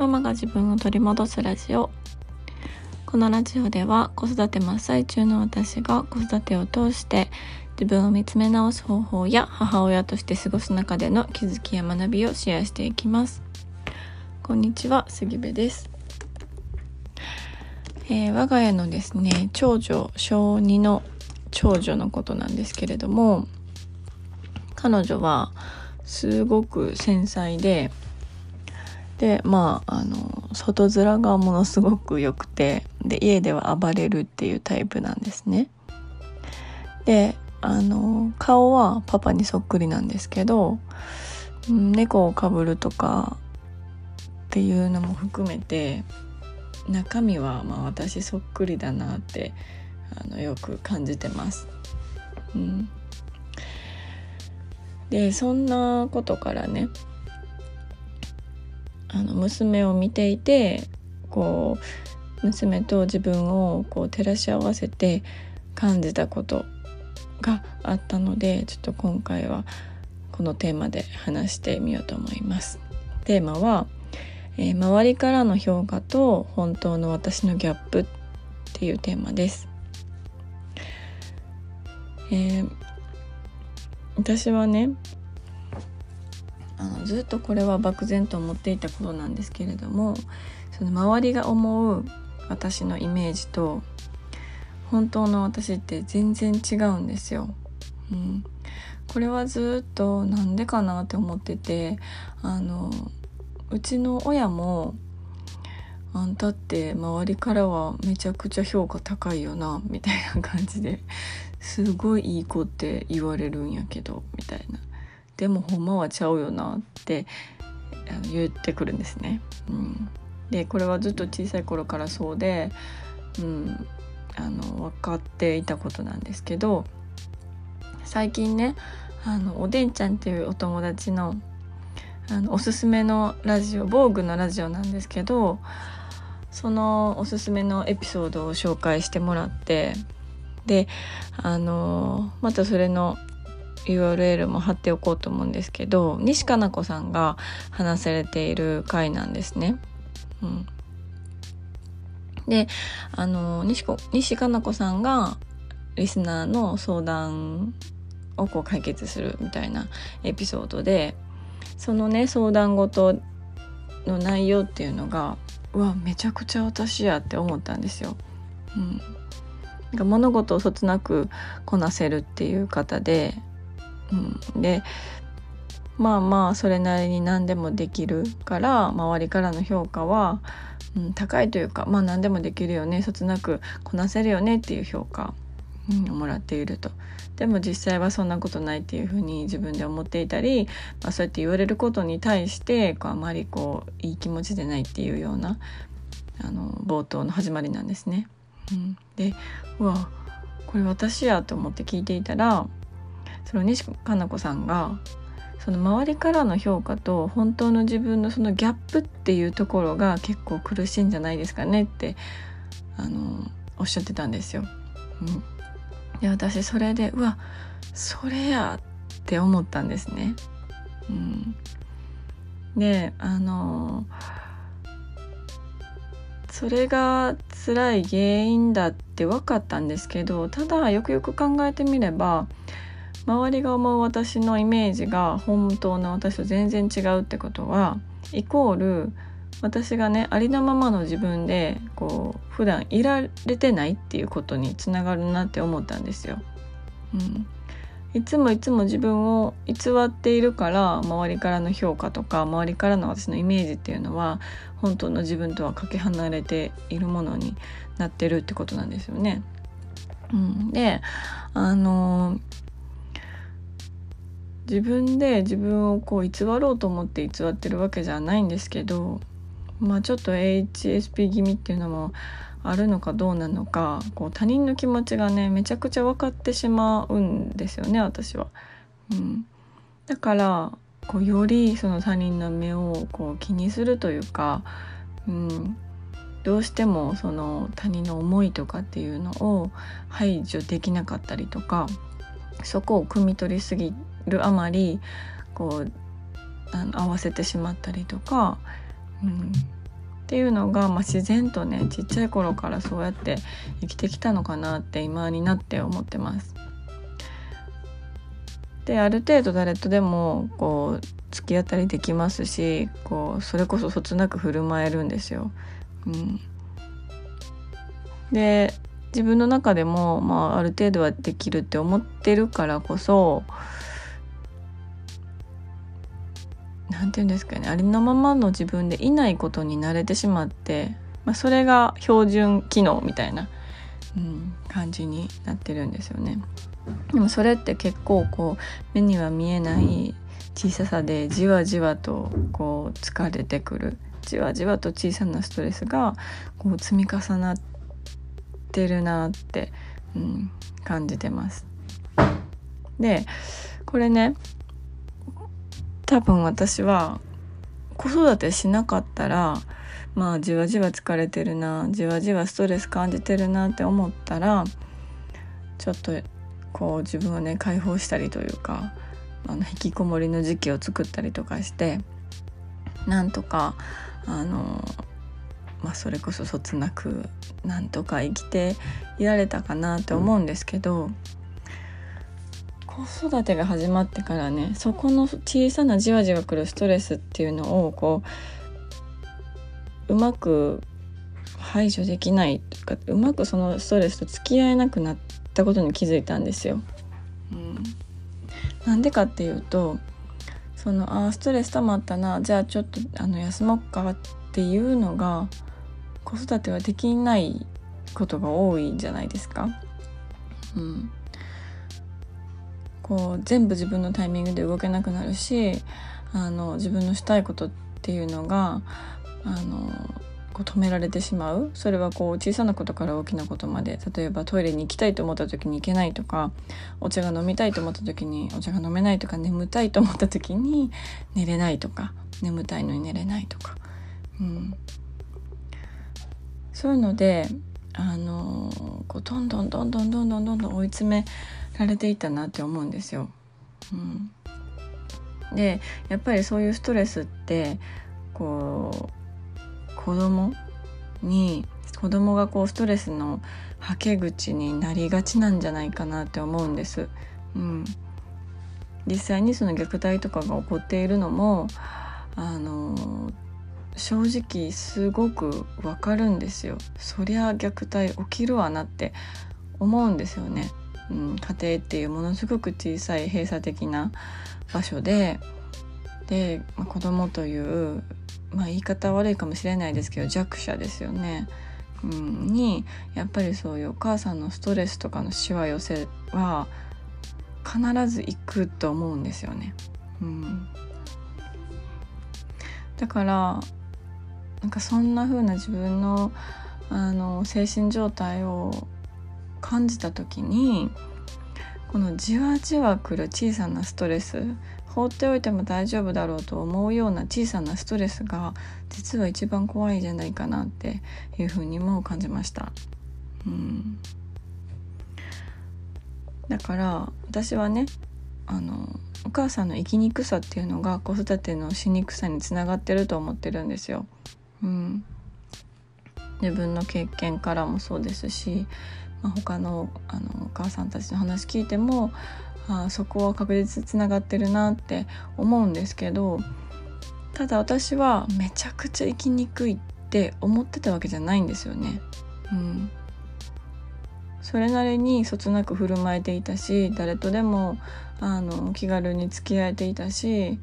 ママが自分を取り戻すラジオ。このラジオでは子育て真っ最中の私が子育てを通して自分を見つめ直す方法や母親として過ごす中での気づきや学びをシェアしていきます。こんにちは杉部です。えー、我が家のですね長女小2の長女のことなんですけれども彼女はすごく繊細ででまああの外面がものすごく良くてで家では暴れるっていうタイプなんですね。であの顔はパパにそっくりなんですけど猫をかぶるとかっていうのも含めて中身はまあ私そっくりだなってあのよく感じてます。うん、でそんなことからねあの娘を見ていてこう娘と自分をこう照らし合わせて感じたことがあったのでちょっと今回はこのテーマで話してみようと思います。テーマは、えー、周りからの評価と本当の私のギャップっていうテーマです。えー、私はねあのずっとこれは漠然と思っていたことなんですけれどもその周りが思う私のイメージと本当の私って全然違うんですよ。うん、これはずっとなんでかなって思っててあのうちの親も「あんたって周りからはめちゃくちゃ評価高いよな」みたいな感じですごいいい子って言われるんやけどみたいなでもほんまはちゃうよなって言ってくるんですね。うん、でこれはずっと小さい頃からそうで、うん、あの分かっていたことなんですけど最近ねあのおでんちゃんっていうお友達のあのおすすめのラジオ防具のラジオなんですけどそのおすすめのエピソードを紹介してもらってであのまたそれの URL も貼っておこうと思うんですけど西加奈子さんが話されている回なんですね。うん、であの西西加奈子さんがリスナーの相談をこう解決するみたいなエピソードでそのね相談事の内容っていうのがうわめちゃくちゃ私やって思ったんですよ。うん、なんか物事をそつなくこなせるっていう方でうん、でまあまあそれなりに何でもできるから周りからの評価は、うん、高いというかまあ何でもできるよねそつなくこなせるよねっていう評価、うん、もらっていると。でも実際はそんなことないっていうふうに自分で思っていたり、まあ、そうやって言われることに対してこうあまりこういい気持ちでないっていうようなあの冒頭の始まりなんですね。うん、でうわこれ私やと思って聞いていたらその西加奈子さんがその周りからの評価と本当の自分のそのギャップっていうところが結構苦しいんじゃないですかねってあのおっしゃってたんですよ。うん、で私それでうわそれやって思ったんですね。うん、であのそれが辛い原因だって分かったんですけどただよくよく考えてみれば周りが思う私のイメージが本当の私と全然違うってことはイコール私がねありのままの自分でこう普段いられてないっていうことにつながるなって思ったんですよ。うん、いつもいつも自分を偽っているから周りからの評価とか周りからの私のイメージっていうのは本当の自分とはかけ離れているものになってるってことなんですよね。うん、であの自分で自分をこう偽ろうと思って偽ってるわけじゃないんですけどまあちょっと HSP 気味っていうのもあるのかどうなのかこう他人の気持ちがねめちゃくちゃ分かってしまうんですよね私は。うん、だからこうよりその他人の目をこう気にするというか、うん、どうしてもその他人の思いとかっていうのを排除できなかったりとかそこを汲み取りすぎるあまりこうあの合わせてしまったりとか、うん、っていうのが、まあ、自然とねちっちゃい頃からそうやって生きてきたのかなって今になって思ってます。である程度誰とでもこう付き合ったりできますしこうそれこそそつなく振る舞えるんですよ。うん、で自分の中でも、まあ、ある程度はできるって思ってるからこそ何て言うんですかねありのままの自分でいないことに慣れてしまって、まあ、それが標準機能みたいな、うん、感じになってるんですよね。でもそれって結構こう目には見えない小ささでじわじわとこう疲れてくるじわじわと小さなストレスがこう積み重なってるなって、うん、感じてます。でこれね多分私は子育てしなかったらまあじわじわ疲れてるなじわじわストレス感じてるなって思ったらちょっとこう自分をね解放したりというかあの引きこもりの時期を作ったりとかしてなんとかあのまあそれこそそつなくなんとか生きていられたかなって思うんですけど子育てが始まってからねそこの小さなじわじわくるストレスっていうのをこううまく排除できないとかうまくそのストレスと付き合えなくなったことに気づいたんですよ。うん、なんでかっていうとそのあストレス溜まったなじゃあちょっとあの休もうかっていうのが子育てはできないことが多いんじゃないですか。うん、こう全部自分のタイミングで動けなくなるしあの自分のしたいことっていうのがあのこう止められてしまう。それはこう小さなことから大きなことまで例えばトイレに行きたいと思った時に行けないとかお茶が飲みたいと思った時にお茶が飲めないとか眠たいと思った時に寝れないとか眠たいのに寝れないとか、うん、そういうのであのこうどんどんどんどんどんどんどんどん追い詰められていたなって思うんですよ。うん、でやっぱりそういうストレスってこう子供に子供がこうストレスのはけ口になりがちなんじゃないかなって思うんです。うん、実際にその虐待とかが起こっているのもあの正直すごくわかるんですよ。そりゃ虐待起きるわなって思うんですよね。うん、家庭っていうものすごく小さい閉鎖的な場所でで、まあ、子供という、まあ、言い方悪いかもしれないですけど弱者ですよね。うん、にやっぱりそういうお母さんのストレスとかのしわ寄せは必ず行くと思うんですよね。うん、だからなんかそんな風な自分のあの精神状態を感じた時にこのじわじわくる小さなストレス放っておいても大丈夫だろうと思うような小さなストレスが実は一番怖いじゃないかなっていうふうにも感じました。うんだから私はねあのお母さんの生きにくさっていうのが子育てのしにくさにつながってると思ってるんですよ。うん、自分の経験からもそうですしまあ、他のあのお母さんたちの話聞いてもあそこは確実つながってるなって思うんですけどただ私はめちゃくちゃ生きにくいって思ってたわけじゃないんですよね。うん、それなりにそつなく振る舞えていたし誰とでもあの気軽に付き合えていたし、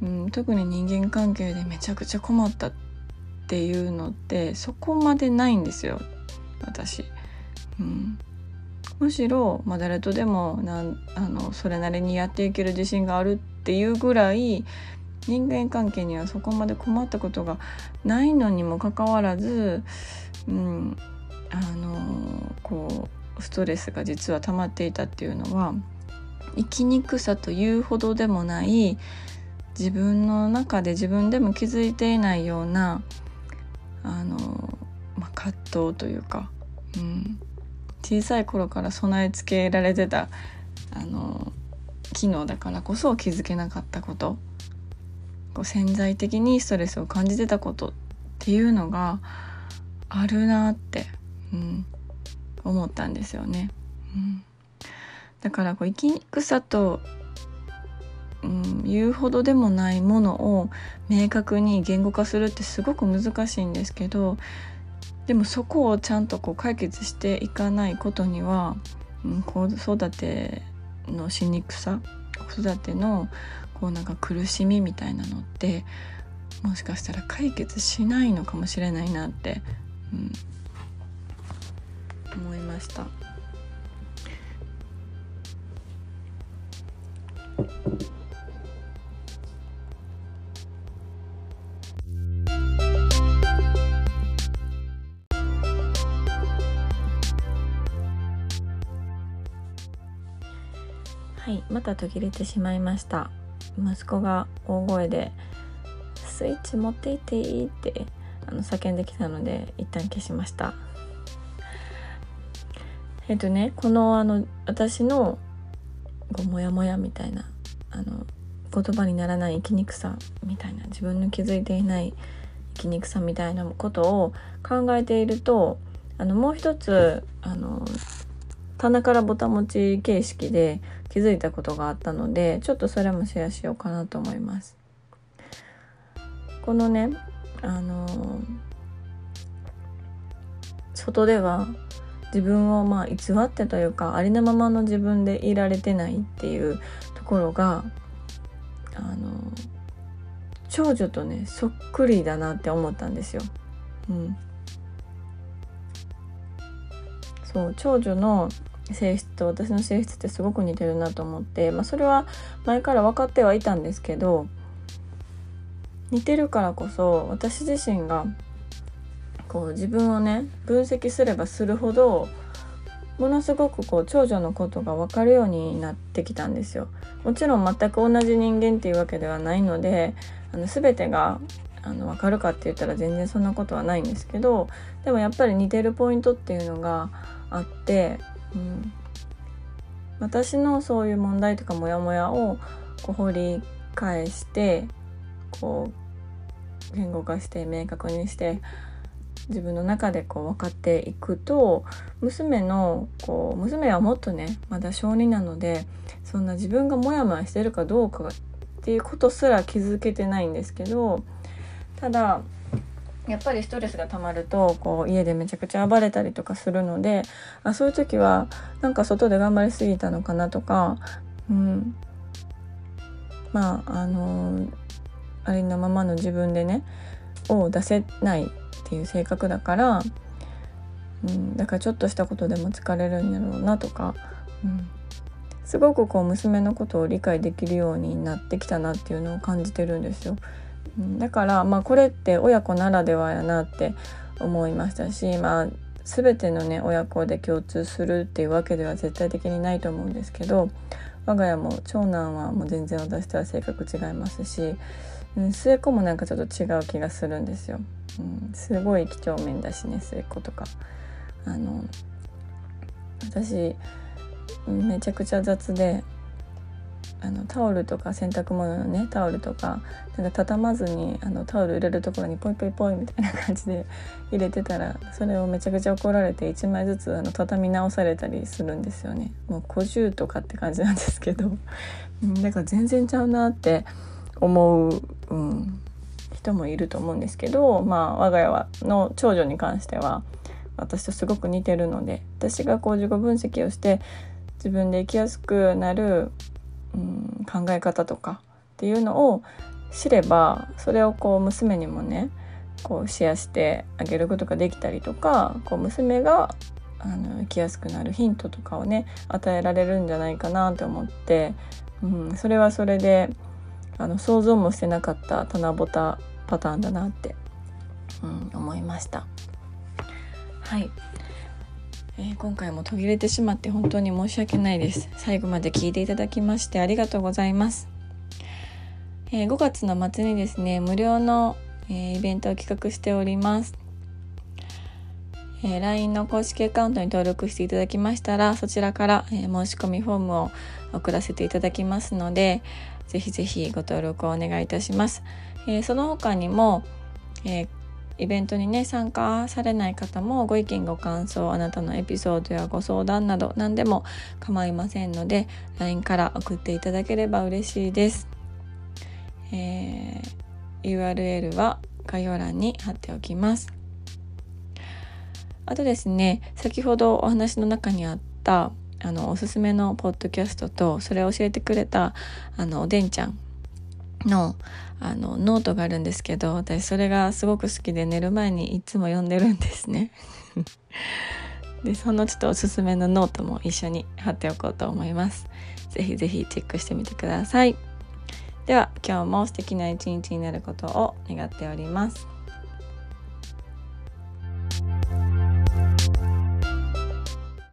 うん、特に人間関係でめちゃくちゃ困ったっていうのってそこまでないんですよ私。うん、むしろ、まあ、誰とでもなんあのそれなりにやっていける自信があるっていうぐらい人間関係にはそこまで困ったことがないのにもかかわらず、うん、あのこうストレスが実は溜まっていたっていうのは生きにくさというほどでもない自分の中で自分でも気づいていないようなあの、まあ、葛藤というか、うん、小さい頃から備え付けられてたあの機能だからこそ気づけなかったことこう潜在的にストレスを感じてたことっていうのがあるなって、うん、思ったんですよね。うん、だからこう生きにくさと、うん、言うほどでもないものを明確に言語化するってすごく難しいんですけどでもそこをちゃんとこう解決していかないことには、うん、子育てのしにくさ子育てのこうなんか苦しみみたいなのってもしかしたら解決しないのかもしれないなって、うん、思いました。はいまた途切れてしまいました息子が大声で「スイッチ持っていっていい?」ってあの叫んできたので一旦消しましたえっとねこのあの私のモヤモヤみたいなあの言葉にならない生きにくさみたいな自分の気づいていない生きにくさみたいなことを考えているとあのもう一つあの棚からぼたもち形式で気づいたことがあったのでちょっとそれもシェアしようかなと思います。このねあの外では自分をまあ偽ってというかありのままの自分でいられてないっていうところがあの長女とねそっくりだなって思ったんですよ。うん、そう長女の性質と私の性質ってすごく似てるなと思って、まあ、それは前から分かってはいたんですけど似てるからこそ私自身がこう自分をね分析すればするほどものすごくこう長女のことが分かるようになってきたんですよ。もちろん全く同じ人間っていうわけではないのであの全てがあの分かるかって言ったら全然そんなことはないんですけどでもやっぱり似てるポイントっていうのがあってうん、私のそういう問題とかモヤモヤをこう掘り返してこう言語化して明確にして自分の中でこう分かっていくと娘のこう娘はもっとねまだ小児なのでそんな自分がモヤモヤしてるかどうかっていうことすら気づけてないんですけどただやっぱりストレスが溜まるとこう家でめちゃくちゃ暴れたりとかするのであそういう時はなんか外で頑張りすぎたのかなとか、うん、まああのありのままの自分でねを出せないっていう性格だから、うん、だからちょっとしたことでも疲れるんやろうなとか、うん、すごくこう娘のことを理解できるようになってきたなっていうのを感じてるんですよ。だからまあこれって親子ならではやなって思いましたしまあ全てのね親子で共通するっていうわけでは絶対的にないと思うんですけど我が家も長男はもう全然私とは性格違いますし、うん、末っ子もなんかちょっと違う気がするんですよ。うん、すごい几帳面だしね末っ子とか。あの私めちゃくちゃ雑であのタオルとか洗濯物のねタオルとかなんか畳まずにあのタオル入れるところにポイポイポイみたいな感じで入れてたらそれをめちゃくちゃ怒られて1枚ずつあの畳み直されたりするんですよね。もう小銃とかって感じなんですけど。だから全然ちゃうなって思う、うん、人もいると思うんですけどまあ我が家はの長女に関しては私とすごく似てるので私がこう自己分析をして自分で生きやすくなるうん、考え方とかっていうのを知ればそれをこう娘にもねこうシェアしてあげることができたりとかこう娘があの生きやすくなるヒントとかをね与えられるんじゃないかなって思って、うん、それはそれであの想像もしてなかった棚ぼたパターンだなって、うん、思いました。はいえー、今回も途切れてしまって本当に申し訳ないです。最後まで聞いていただきましてありがとうございます、えー、5月の末にですね無料の、えー、イベントを企画しております。え LINE の公式アカウントに登録していただきましたらそちらから、え申し込みフォームを送らせていただきますのでぜひぜひご登録をお願いいたします、えその他にも、えイベントにね参加されない方もご意見ご感想あなたのエピソードやご相談など何でも構いませんので LINE から送っていただければ嬉しいです、えー、URL は概要欄に貼っておきます。あとですね先ほどお話の中にあったあのおすすめのポッドキャストとそれを教えてくれたあのおでんちゃんのあのノートがあるんですけど私それがすごく好きで寝る前にいつも読んでるんですね。でそのちょっとおすすめのノートも一緒に貼っておこうと思います。是非是非チェックしてみてください。では今日も素敵な一日になることを願っております。